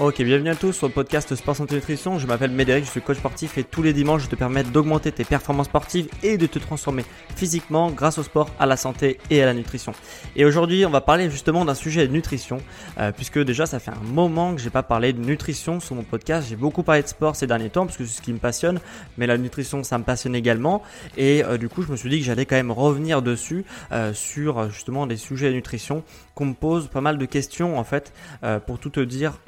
Ok, bienvenue à tous sur le podcast Sport Santé Nutrition. Je m'appelle Médéric, je suis coach sportif et tous les dimanches je te permets d'augmenter tes performances sportives et de te transformer physiquement grâce au sport, à la santé et à la nutrition. Et aujourd'hui, on va parler justement d'un sujet de nutrition, euh, puisque déjà ça fait un moment que j'ai pas parlé de nutrition sur mon podcast. J'ai beaucoup parlé de sport ces derniers temps parce que c'est ce qui me passionne, mais la nutrition ça me passionne également. Et euh, du coup, je me suis dit que j'allais quand même revenir dessus euh, sur justement des sujets de nutrition qu'on me pose pas mal de questions en fait pour tout te dire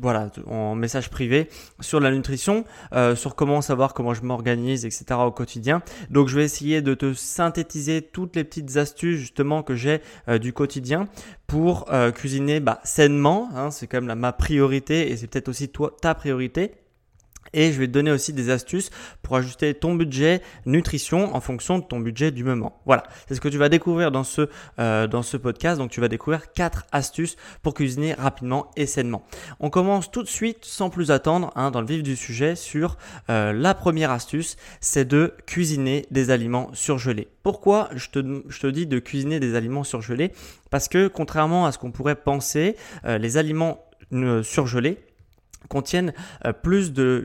voilà, en message privé sur la nutrition, euh, sur comment savoir comment je m'organise, etc. au quotidien. Donc je vais essayer de te synthétiser toutes les petites astuces justement que j'ai euh, du quotidien pour euh, cuisiner bah, sainement. Hein, c'est quand même ma priorité et c'est peut-être aussi toi ta priorité. Et je vais te donner aussi des astuces pour ajuster ton budget nutrition en fonction de ton budget du moment. Voilà, c'est ce que tu vas découvrir dans ce, euh, dans ce podcast. Donc tu vas découvrir quatre astuces pour cuisiner rapidement et sainement. On commence tout de suite sans plus attendre hein, dans le vif du sujet sur euh, la première astuce, c'est de cuisiner des aliments surgelés. Pourquoi je te, je te dis de cuisiner des aliments surgelés? Parce que contrairement à ce qu'on pourrait penser, euh, les aliments surgelés contiennent euh, plus de,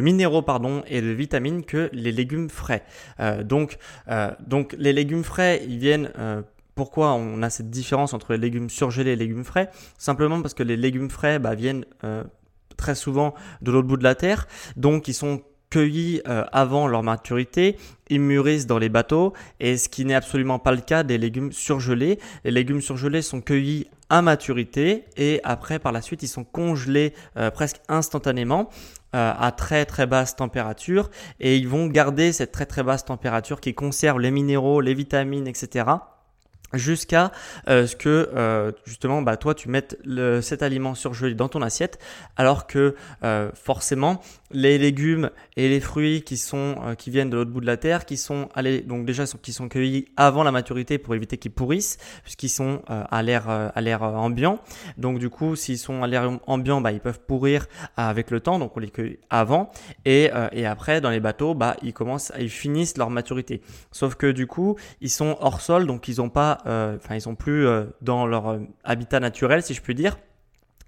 minéraux pardon, et de vitamines que les légumes frais. Euh, donc, euh, donc les légumes frais, ils viennent pourquoi on a cette différence entre les légumes surgelés et les légumes frais? Simplement parce que les légumes frais bah, viennent très souvent de l'autre bout de la terre, donc ils sont cueillis avant leur maturité, ils mûrissent dans les bateaux, et ce qui n'est absolument pas le cas des légumes surgelés. Les légumes surgelés sont cueillis à maturité et après par la suite ils sont congelés euh, presque instantanément euh, à très très basse température. Et ils vont garder cette très très basse température qui conserve les minéraux, les vitamines, etc jusqu'à euh, ce que euh, justement bah, toi tu mettes le, cet aliment surgelé dans ton assiette alors que euh, forcément les légumes et les fruits qui sont qui viennent de l'autre bout de la terre qui sont allés donc déjà qui sont cueillis avant la maturité pour éviter qu'ils pourrissent puisqu'ils sont à l'air à l'air ambiant. Donc du coup s'ils sont à l'air ambiant bah, ils peuvent pourrir avec le temps donc on les cueille avant. Et, et après dans les bateaux bah ils commencent ils finissent leur maturité. Sauf que du coup ils sont hors sol donc ils n'ont pas euh, enfin ils sont plus euh, dans leur euh, habitat naturel si je puis dire.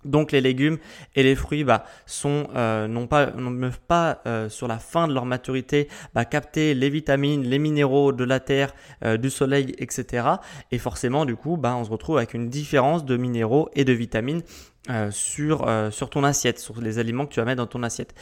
Donc les légumes et les fruits bah, sont non pas ne peuvent pas sur la fin de leur maturité bah, capter les vitamines, les minéraux de la terre, du soleil, etc. Et forcément du coup bah, on se retrouve avec une différence de minéraux et de vitamines sur ton assiette, sur les aliments que tu vas mettre dans ton assiette.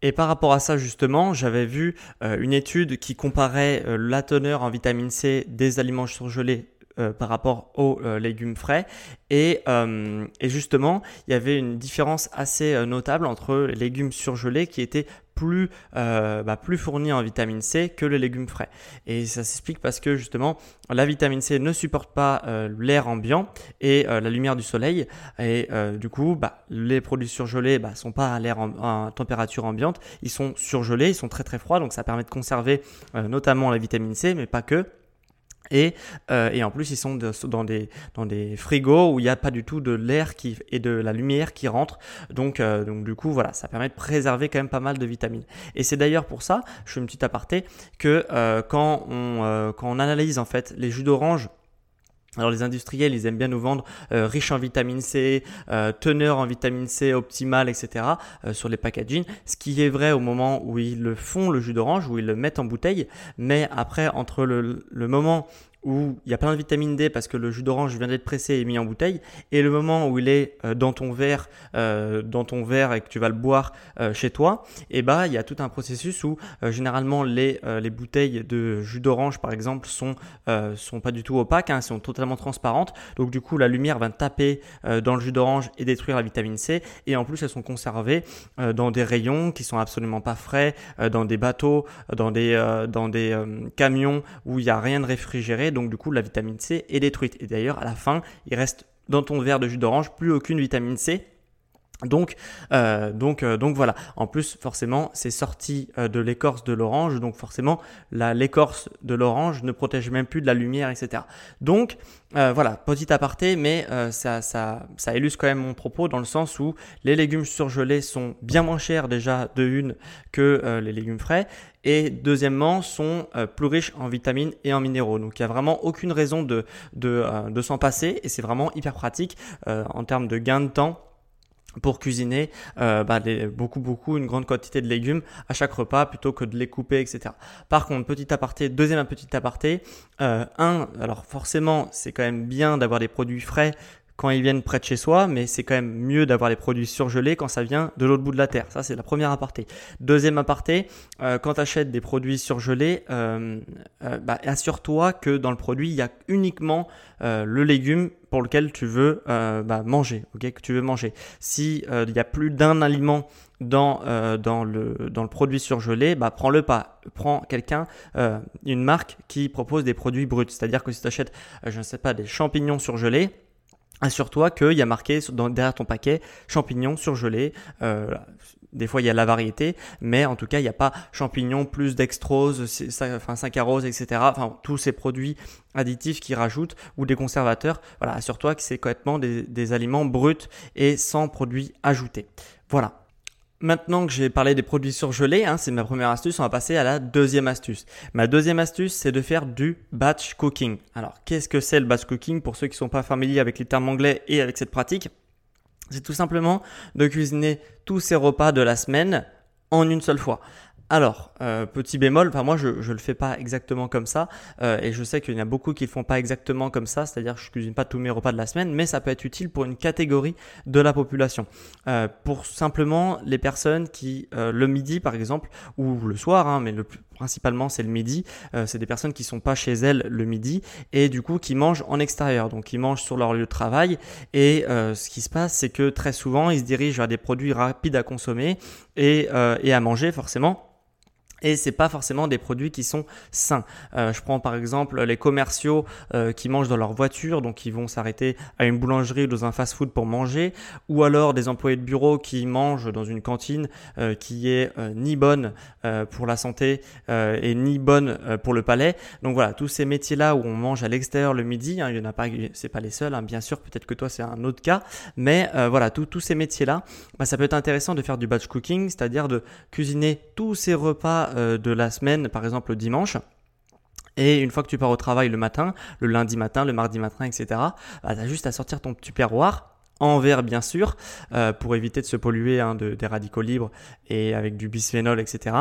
Et par rapport à ça justement, j'avais vu une étude qui comparait la teneur en vitamine C des aliments surgelés euh, par rapport aux euh, légumes frais. Et, euh, et, justement, il y avait une différence assez notable entre les légumes surgelés qui étaient plus, bah, plus fournis en vitamine C que les légumes frais. Et ça s'explique parce que justement, la vitamine C ne supporte pas l'air ambiant et la lumière du soleil. Et du coup, bah, les produits surgelés bah, sont pas à l'air en, température ambiante, ils sont surgelés, ils sont très très froids, donc ça permet de conserver notamment la vitamine C, mais pas que. Et, euh, et, en plus, ils sont dans, des, dans des frigos où il n'y a pas du tout de l'air et de la lumière qui rentre. Donc, euh, donc du coup, voilà, ça permet de préserver quand même pas mal de vitamines. Et c'est d'ailleurs pour ça, je fais une petite aparté, que euh, quand, on, quand on analyse en fait les jus d'orange alors les industriels, ils aiment bien nous vendre euh, riche en vitamine C, euh, teneur en vitamine C optimale, etc. Euh, sur les packaging. Ce qui est vrai au moment où ils le font, le jus d'orange, où ils le mettent en bouteille. Mais après, entre le, le moment où il y a plein de vitamine D parce que le jus d'orange vient d'être pressé et mis en bouteille, et le moment où il est euh, dans ton verre, euh, dans ton verre et que tu vas le boire euh, chez toi, et eh bah il y a tout un processus où généralement les, les bouteilles de jus d'orange par exemple sont sont pas du tout opaques, hein, sont totalement transparentes, donc du coup la lumière va taper dans le jus d'orange et détruire la vitamine C, et en plus elles sont conservées dans des rayons qui sont absolument pas frais, dans des bateaux, dans des dans des camions où il y a rien de réfrigéré donc du coup la vitamine C est détruite. Et d'ailleurs à la fin, il reste dans ton verre de jus d'orange plus aucune vitamine C. Donc, euh, donc, euh, donc voilà. En plus, forcément, c'est sorti euh, de l'écorce de l'orange, donc forcément, l'écorce de l'orange ne protège même plus de la lumière, etc. Donc, voilà, petit aparté, mais ça, ça, ça illustre quand même mon propos dans le sens où les légumes surgelés sont bien moins chers déjà de une que les légumes frais et deuxièmement sont plus riches en vitamines et en minéraux. Donc il n'y a vraiment aucune raison de, de, de s'en passer et c'est vraiment hyper pratique euh, en termes de gain de temps pour cuisiner bah, beaucoup beaucoup une grande quantité de légumes à chaque repas plutôt que de les couper etc. Par contre petit aparté deuxième petit aparté un alors forcément c'est quand même bien d'avoir des produits frais quand ils viennent près de chez soi, mais c'est quand même mieux d'avoir les produits surgelés quand ça vient de l'autre bout de la terre. Ça, c'est la première aparté. Deuxième aparté, euh, quand tu achètes des produits surgelés, euh, euh, bah, assure-toi que dans le produit, il y a uniquement le légume pour lequel tu veux bah, manger, ok, que tu veux manger. Si il y a plus d'un aliment dans, dans, le, dans le produit surgelé, bah, prends-le pas. Prends quelqu'un, une marque qui propose des produits bruts. C'est-à-dire que si tu achètes, je ne sais pas, des champignons surgelés, Assure-toi qu'il y a marqué derrière ton paquet champignons surgelés. Euh, des fois, il y a la variété, mais en tout cas, il n'y a pas champignons plus dextrose, enfin saccharose, etc. Enfin, tous ces produits additifs qui rajoutent ou des conservateurs. Voilà, assure-toi que c'est complètement des, des aliments bruts et sans produits ajoutés. Voilà. Maintenant que j'ai parlé des produits surgelés, hein, c'est ma première astuce, on va passer à la deuxième astuce. Ma deuxième astuce, c'est de faire du batch cooking. Alors, qu'est-ce que c'est le batch cooking pour ceux qui ne sont pas familiers avec les termes anglais et avec cette pratique? C'est tout simplement de cuisiner tous ces repas de la semaine en une seule fois. Alors, euh, petit bémol, enfin moi je ne le fais pas exactement comme ça euh, et je sais qu'il y en a beaucoup qui le font pas exactement comme ça, c'est-à-dire je cuisine pas tous mes repas de la semaine, mais ça peut être utile pour une catégorie de la population. Euh, pour simplement les personnes qui le midi par exemple ou le soir, hein, mais le principalement c'est le midi, c'est des personnes qui sont pas chez elles le midi et du coup qui mangent en extérieur, donc ils mangent sur leur lieu de travail et ce qui se passe c'est que très souvent ils se dirigent vers des produits rapides à consommer et, et à manger forcément et c'est pas forcément des produits qui sont sains. Euh, je prends par exemple les commerciaux euh, qui mangent dans leur voiture, donc ils vont s'arrêter à une boulangerie ou dans un fast-food pour manger, ou alors des employés de bureau qui mangent dans une cantine euh, qui est ni bonne pour la santé et ni bonne pour le palais. Donc voilà, tous ces métiers-là où on mange à l'extérieur le midi, hein, il y en a pas, c'est pas les seuls, hein, bien sûr. Peut-être que toi c'est un autre cas, mais voilà, tous ces métiers-là, bah, ça peut être intéressant de faire du batch cooking, c'est-à-dire de cuisiner tous ces repas euh, de la semaine, par exemple le dimanche. Et une fois que tu pars au travail le matin, le lundi matin, le mardi matin, etc., bah, tu as juste à sortir ton tupperware en verre bien sûr, euh, pour éviter de se polluer hein, de, des radicaux libres et avec du bisphénol, etc.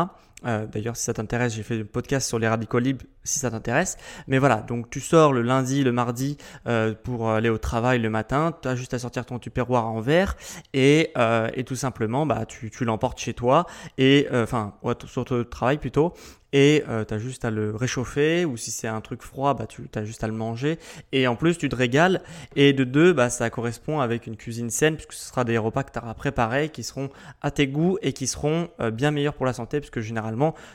Euh, d'ailleurs, si ça t'intéresse, j'ai fait un podcast sur les radicaux libres, si ça t'intéresse. Mais voilà, donc tu sors le lundi, le mardi euh, pour aller au travail le matin. Tu as juste à sortir ton tupperware en verre et, et tout simplement, bah, tu, tu l'emportes chez toi et enfin sur ton travail plutôt et euh, tu as juste à le réchauffer ou si c'est un truc froid bah tu as juste à le manger et en plus tu te régales et de deux bah ça correspond avec une cuisine saine puisque ce sera des repas que tu auras préparés qui seront à tes goûts et qui seront euh, bien meilleurs pour la santé puisque généralement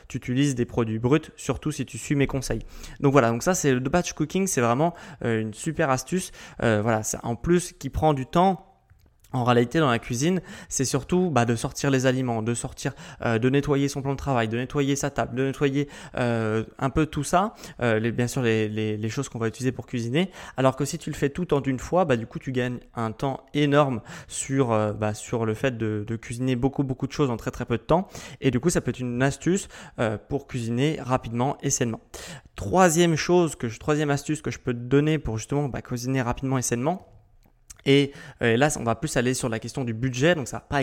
tu utilises des produits bruts surtout si tu suis mes conseils. Donc voilà, donc ça c'est le batch cooking, c'est vraiment euh, une super astuce voilà, c'est en plus qui prend du temps En réalité, dans la cuisine, c'est surtout bah, de sortir les aliments, de sortir, euh, de nettoyer son plan de travail, de nettoyer sa table, de nettoyer euh, un peu tout ça, euh, bien sûr les, choses qu'on va utiliser pour cuisiner. Alors que si tu le fais tout en une fois, bah, du coup, tu gagnes un temps énorme sur, bah, sur le fait de, cuisiner beaucoup, beaucoup de choses en très, très peu de temps. Et du coup, ça peut être une astuce pour cuisiner rapidement et sainement. Troisième chose, que troisième astuce que je peux te donner pour justement bah, cuisiner rapidement et sainement, et, euh, là, on va plus aller sur la question du budget, donc ça va pas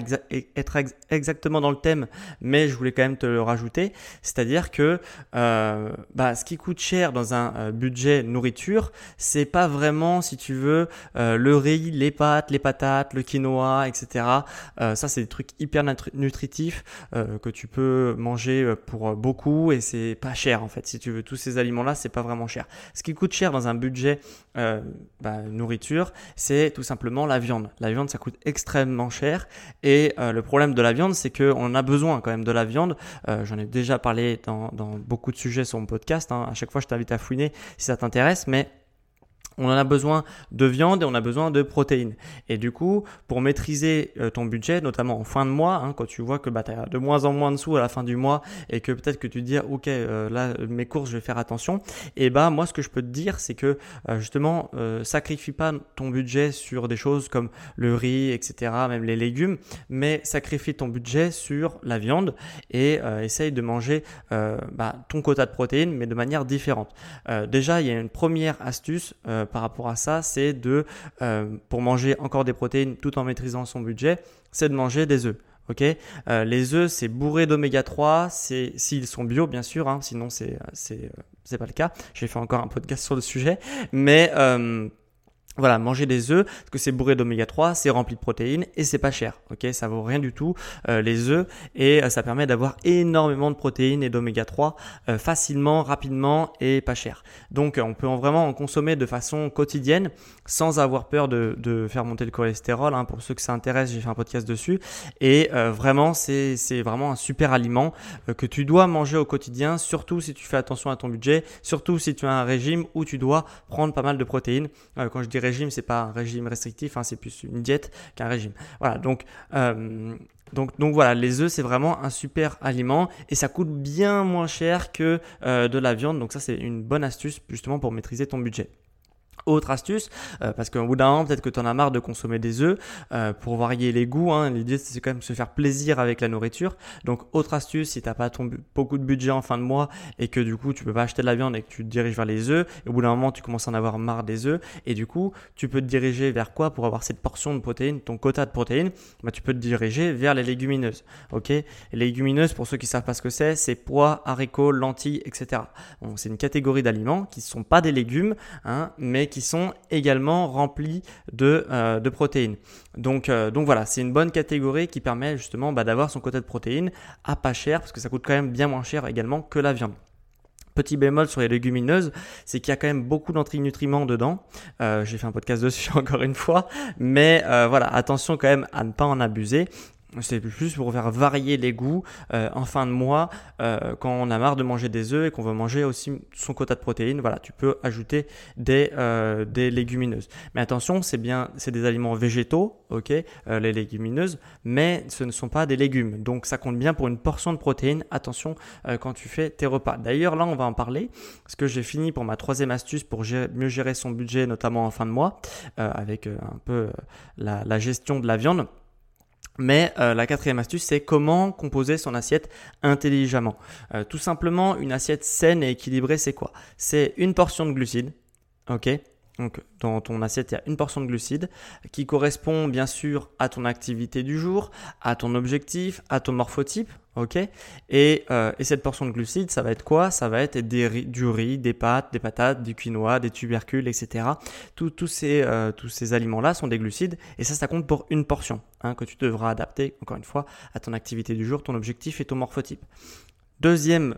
être exactement dans le thème, mais je voulais quand même te le rajouter. C'est-à-dire que euh, bah, ce qui coûte cher dans un euh, budget nourriture, c'est pas vraiment, si tu veux, le riz, les pâtes, les patates, le quinoa, etc. ça, c'est des trucs hyper nutritifs que tu peux manger pour beaucoup et c'est pas cher en fait. Si tu veux tous ces aliments-là, c'est pas vraiment cher. Ce qui coûte cher dans un budget bah, nourriture, c'est tout simplement simplement la viande. La viande, ça coûte extrêmement cher. Et euh, le problème de la viande, c'est qu'on a besoin quand même de la viande. Euh, j'en ai déjà parlé dans, beaucoup de sujets sur mon podcast. Hein. À chaque fois, je t'invite à fouiner si ça t'intéresse. Mais on en a besoin de viande et on a besoin de protéines. Et du coup, pour maîtriser euh, ton budget, notamment en fin de mois, hein, quand tu vois que bah, tu as de moins en moins de sous à la fin du mois et que peut-être que tu te dis, ok, euh, là, mes courses, je vais faire attention, et bah moi, ce que je peux te dire, c'est que euh, justement, sacrifie pas ton budget sur des choses comme le riz, etc., même les légumes, mais sacrifie ton budget sur la viande et essaye de manger bah, ton quota de protéines, mais de manière différente. déjà, il y a une première astuce par rapport à ça, c'est de, euh, pour manger encore des protéines tout en maîtrisant son budget, c'est de manger des œufs. Ok, euh, les œufs c'est bourré d'oméga 3, c'est s'ils sont bio bien sûr, hein, sinon c'est c'est pas le cas. J'ai fait encore un podcast sur le sujet, mais voilà, manger des œufs, parce que c'est bourré d'oméga 3, c'est rempli de protéines et c'est pas cher. Ok, ça vaut rien du tout euh, les œufs et euh, ça permet d'avoir énormément de protéines et d'oméga 3 euh, facilement, rapidement et pas cher. Donc on peut vraiment en consommer de façon quotidienne sans avoir peur de, faire monter le cholestérol. Hein. Pour ceux que ça intéresse, j'ai fait un podcast dessus et vraiment c'est c'est vraiment un super aliment que tu dois manger au quotidien, surtout si tu fais attention à ton budget, surtout si tu as un régime où tu dois prendre pas mal de protéines. quand je dis régime, c'est pas un régime restrictif, hein, c'est plus une diète qu'un régime. Voilà, donc, euh, donc, donc voilà, les œufs, c'est vraiment un super aliment et ça coûte bien moins cher que euh, de la viande. Donc ça, c'est une bonne astuce justement pour maîtriser ton budget. Autre astuce, euh, parce qu'au bout d'un an, peut-être que tu en as marre de consommer des œufs euh, pour varier les goûts. Hein, L'idée, c'est quand même se faire plaisir avec la nourriture. Donc, autre astuce, si tu n'as pas ton, beaucoup de budget en fin de mois et que du coup, tu peux pas acheter de la viande et que tu te diriges vers les œufs, et au bout d'un moment, tu commences à en avoir marre des œufs, et du coup, tu peux te diriger vers quoi pour avoir cette portion de protéines, ton quota de protéines? Bah, Tu peux te diriger vers les légumineuses. Ok? Les légumineuses, pour ceux qui savent pas ce que c'est, c'est pois, haricots, lentilles, etc. C'est une catégorie d'aliments qui ne sont pas des légumes, hein, mais qui sont également remplis de, euh, protéines. Donc, euh, donc voilà, c'est une bonne catégorie qui permet justement bah, d'avoir son quota de protéines à pas cher parce que ça coûte quand même bien moins cher également que la viande. Petit bémol sur les légumineuses, c'est qu'il y a quand même beaucoup d'antrinutriments dedans. Euh, J'ai fait un podcast dessus encore une fois, mais voilà, attention quand même à ne pas en abuser. C'est plus pour faire varier les goûts euh, en fin de mois euh, quand on a marre de manger des œufs et qu'on veut manger aussi son quota de protéines. Voilà, tu peux ajouter des, euh, des légumineuses. Mais attention, c'est bien, c'est des aliments végétaux, ok, les légumineuses, mais ce ne sont pas des légumes. Donc ça compte bien pour une portion de protéines. Attention quand tu fais tes repas. D'ailleurs, là, on va en parler parce que j'ai fini pour ma troisième astuce pour mieux gérer son budget, notamment en fin de mois, avec un peu la, la gestion de la viande. Mais euh, la quatrième astuce, c'est comment composer son assiette intelligemment. Euh, tout simplement, une assiette saine et équilibrée, c'est quoi? C'est une portion de glucides, ok? Donc dans ton assiette, il y a une portion de glucides qui correspond bien sûr à ton activité du jour, à ton objectif, à ton morphotype, euh, et, cette portion de glucides, ça va être quoi? Ça va être des, du riz, des pâtes, des patates, du quinoa, des tubercules, etc. Tous ces, euh, tous ces aliments-là sont des glucides et ça, ça compte pour une portion hein, que tu devras adapter, encore une fois, à ton activité du jour, ton objectif et ton morphotype. Deuxième,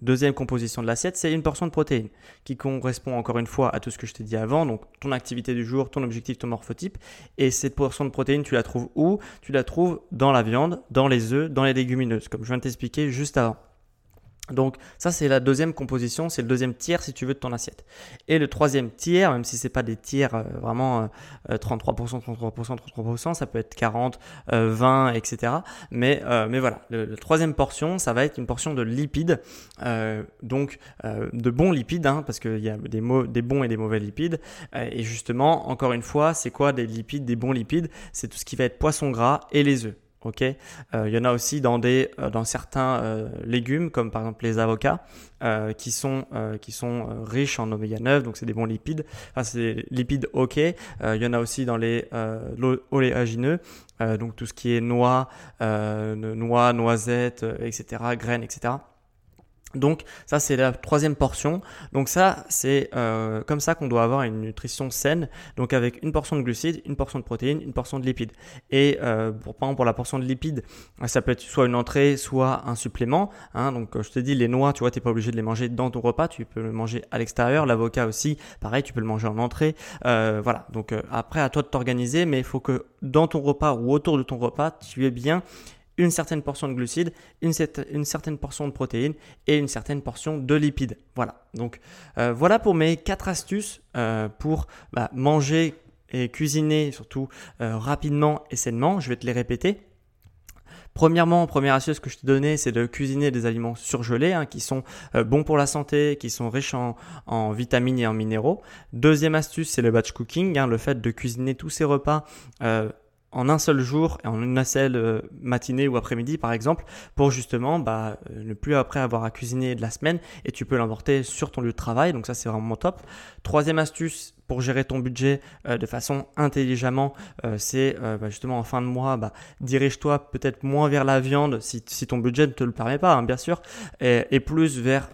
deuxième composition de l'assiette, c'est une portion de protéines qui correspond encore une fois à tout ce que je t'ai dit avant, donc ton activité du jour, ton objectif, ton morphotype. Et cette portion de protéines, tu la trouves où? Tu la trouves dans la viande, dans les œufs, dans les légumineuses, comme je viens de t'expliquer juste avant. Donc ça c'est la deuxième composition, c'est le deuxième tiers si tu veux de ton assiette. Et le troisième tiers, même si c'est pas des tiers euh, vraiment 33%, 33%, 33%, ça peut être 40, 20, etc. Mais mais voilà, le, troisième portion, ça va être une portion de lipides, euh, donc euh, de bons lipides, hein, parce qu'il y a des, des bons et des mauvais lipides. et justement, encore une fois, c'est quoi des lipides, des bons lipides? C'est tout ce qui va être poisson gras et les œufs. Ok, euh, il y en a aussi dans des euh, dans certains euh, légumes comme par exemple les avocats qui sont qui sont riches en oméga 9 donc c'est des bons lipides. Enfin c'est des lipides ok. il y en a aussi dans les oléagineux donc tout ce qui est noix, noix, noisettes, etc. graines, etc. Donc ça c'est la troisième portion. Donc ça c'est euh, comme ça qu'on doit avoir une nutrition saine. Donc avec une portion de glucides, une portion de protéines, une portion de lipides. Et euh, pour, par exemple pour la portion de lipides, ça peut être soit une entrée, soit un supplément. Hein. Donc je te dis les noix, tu vois, t'es pas obligé de les manger dans ton repas, tu peux le manger à l'extérieur. L'avocat aussi, pareil, tu peux le manger en entrée. Euh, voilà. Donc après à toi de t'organiser, mais il faut que dans ton repas ou autour de ton repas, tu aies bien une certaine portion de glucides, une, certaine portion de protéines et une certaine portion de lipides. Voilà. Donc euh, voilà pour mes quatre astuces euh, pour bah, manger et cuisiner surtout euh, rapidement et sainement. Je vais te les répéter. Premièrement, première astuce que je te donnais, c'est de cuisiner des aliments surgelés hein, qui sont bons pour la santé, qui sont riches en, vitamines et en minéraux. Deuxième astuce, c'est le batch cooking, hein, le fait de cuisiner tous ces repas en un seul jour, en une seule euh, matinée ou après-midi par exemple, pour justement bah, euh, ne plus après avoir à cuisiner de la semaine et tu peux l'emporter sur ton lieu de travail. Donc ça c'est vraiment top. Troisième astuce pour gérer ton budget euh, de façon intelligemment, c'est bah, justement en fin de mois, bah, dirige-toi peut-être moins vers la viande si, ton budget ne te le permet pas, hein, bien sûr, et, et plus vers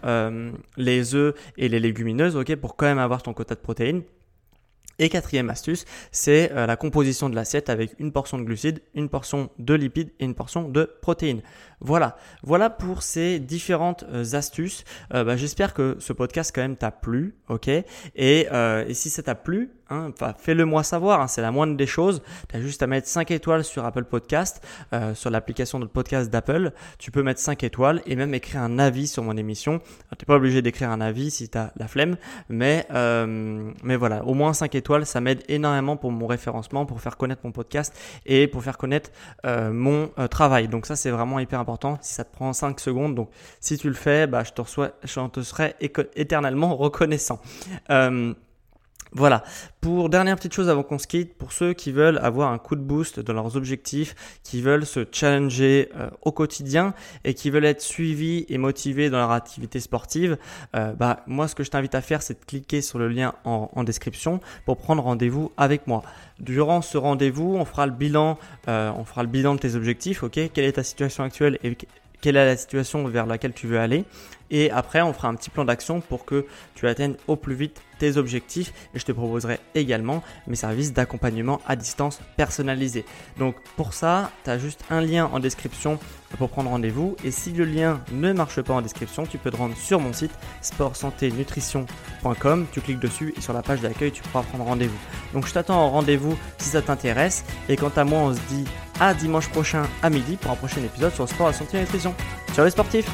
les œufs et les légumineuses, ok, pour quand même avoir ton quota de protéines. Et quatrième astuce, c'est euh, la composition de l'assiette avec une portion de glucides, une portion de lipides et une portion de protéines. Voilà, voilà pour ces différentes euh, astuces. Euh, bah, j'espère que ce podcast quand même t'a plu, ok? Et, et, si ça t'a plu, Hein, fais-le moi savoir, hein, c'est la moindre des choses. Tu as juste à mettre 5 étoiles sur Apple Podcast, euh, sur l'application de podcast d'Apple. Tu peux mettre 5 étoiles et même écrire un avis sur mon émission. Tu n'es pas obligé d'écrire un avis si tu as la flemme, mais, euh, mais voilà, au moins 5 étoiles, ça m'aide énormément pour mon référencement, pour faire connaître mon podcast et pour faire connaître euh, mon travail. Donc ça, c'est vraiment hyper important. Si ça te prend 5 secondes, donc si tu le fais, bah, je, te reçois, je te serai éternellement reconnaissant. Voilà. Pour dernière petite chose avant qu'on se quitte, pour ceux qui veulent avoir un coup de boost dans leurs objectifs, qui veulent se challenger euh, au quotidien et qui veulent être suivis et motivés dans leur activité sportive, euh, bah moi ce que je t'invite à faire c'est de cliquer sur le lien en, description pour prendre rendez-vous avec moi. Durant ce rendez-vous, on fera le bilan, euh, on fera le bilan de tes objectifs, ok? Quelle est ta situation actuelle quelle est la situation vers laquelle tu veux aller. Et après, on fera un petit plan d'action pour que tu atteignes au plus vite tes objectifs. Et je te proposerai également mes services d'accompagnement à distance personnalisés. Donc pour ça, tu as juste un lien en description pour prendre rendez-vous. Et si le lien ne marche pas en description, tu peux te rendre sur mon site sportsanténutrition.com. Tu cliques dessus et sur la page d'accueil, tu pourras prendre rendez-vous. Donc je t'attends en rendez-vous si ça t'intéresse. Et quant à moi, on se dit à dimanche prochain à midi pour un prochain épisode sur le sport, la santé et la nutrition. Ciao les sportifs